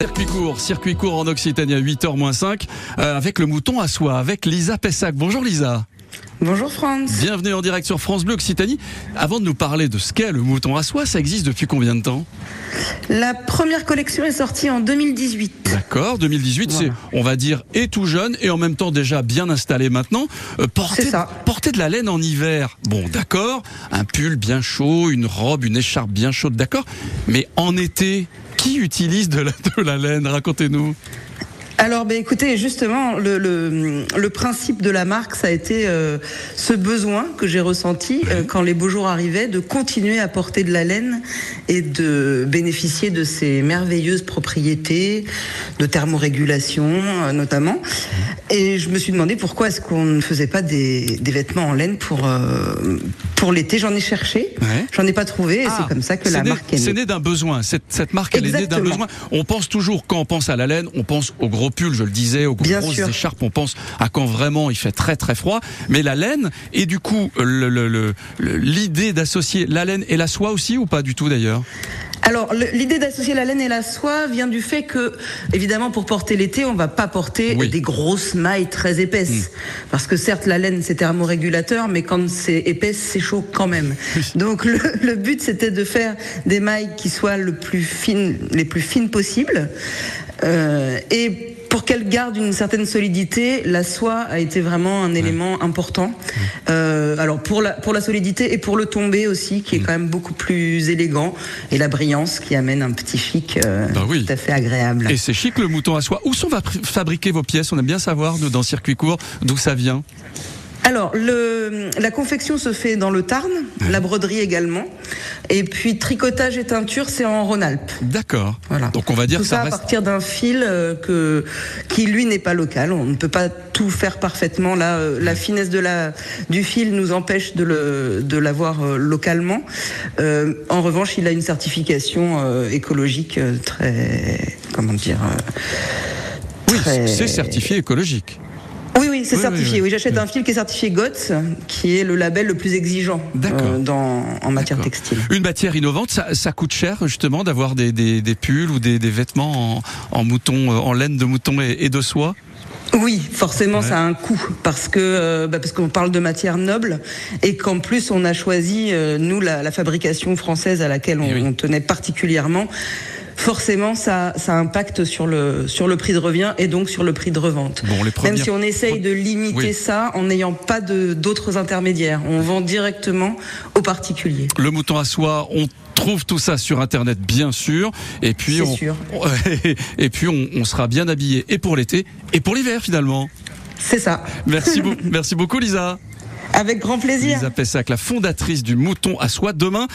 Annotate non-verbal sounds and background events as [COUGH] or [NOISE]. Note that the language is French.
Circuit court, circuit court en Occitanie à 8h-5 euh, avec le mouton à soie, avec Lisa Pessac. Bonjour Lisa. Bonjour France. Bienvenue en direct sur France Bleu Occitanie. Avant de nous parler de ce qu'est le mouton à soie, ça existe depuis combien de temps? La première collection est sortie en 2018. D'accord, 2018, c'est, on va dire, et tout jeune et en même temps déjà bien installé maintenant. Euh, porter, C'est ça. porter de la laine en hiver, bon d'accord, un pull bien chaud, une robe, une écharpe bien chaude, d'accord, mais en été, qui utilise de la, de la laine? Racontez-nous. Alors, ben, écoutez, justement, le, le, le principe de la marque, ça a été euh, ce besoin que j'ai ressenti euh, quand les beaux jours arrivaient de continuer à porter de la laine et de bénéficier de ces merveilleuses propriétés de thermorégulation, euh, notamment. Et je me suis demandé pourquoi est-ce qu'on ne faisait pas des, des vêtements en laine pour pour l'été. J'en ai cherché, Ouais. j'en ai pas trouvé, et Ah, c'est comme ça que c'est la né- marque est C'est née. né d'un besoin. Cette, cette marque, elle est née d'un besoin. On pense toujours, quand on pense à la laine, on pense aux gros pulls, je le disais, aux Bien grosses sûr. écharpes. On pense à quand vraiment il fait très très froid. Mais la laine, et du coup, le- le- le- le- l'idée d'associer la laine et la soie aussi, ou pas du tout d'ailleurs? Alors, l'idée d'associer la laine et la soie vient du fait que, évidemment, pour porter l'été, on va pas porter Oui. des grosses mailles très épaisses. Parce que certes, la laine, c'est thermorégulateur, mais quand c'est épaisse, c'est chaud quand même. Donc, le, le but, c'était de faire des mailles qui soient le plus fines, les plus fines possibles. Euh, et pour qu'elle garde une certaine solidité, la soie a été vraiment un élément important. Euh, alors pour la pour la solidité et pour le tombé aussi, qui est quand même beaucoup plus élégant, et la brillance qui amène un petit chic euh, oui. tout à fait agréable. Et c'est chic le mouton à soie. Où sont fabriquées vos pièces? On aime bien savoir, dans Circuit Court, d'où ça vient? Alors, le, la confection se fait dans le Tarn, la broderie également, et puis tricotage et teinture, c'est en Rhône-Alpes. D'accord. Voilà. Donc on va dire tout que ça ça, à partir d'un fil euh, que qui lui n'est pas local. On ne peut pas tout faire parfaitement. Là, euh, la finesse de la du fil nous empêche de le de l'avoir euh, localement. Euh, en revanche, il a une certification euh, écologique très comment dire. euh, Oui, très- c'est certifié écologique. Oui, oui, c'est Oui, certifié. oui, Oui, oui. j'achète un fil qui est certifié GOTS, qui est le label le plus exigeant euh, dans en matière textile. Une matière innovante, ça, ça coûte cher justement d'avoir des, des, des pulls ou des, des vêtements en, en mouton, euh, en laine de mouton et, et de soie? Oui, forcément, Ouais. ça a un coût parce que euh, bah, parce qu'on parle de matière noble et qu'en plus on a choisi euh, nous la, la fabrication française à laquelle on, Eh oui. on tenait particulièrement. Forcément, ça, ça impacte sur le sur le prix de revient et donc sur le prix de revente. Bon, les Même premières- si on essaye de limiter Oui. ça en n'ayant pas d'autres intermédiaires, on vend directement aux particuliers. Le mouton à soie, on trouve tout ça sur internet bien sûr et puis C'est on, sûr. [LAUGHS] et puis on, on sera bien habillé et pour l'été et pour l'hiver finalement. C'est ça. Merci, beau- [LAUGHS] merci beaucoup Lisa. Avec grand plaisir. Lisa Pessac, la fondatrice du mouton à soie demain.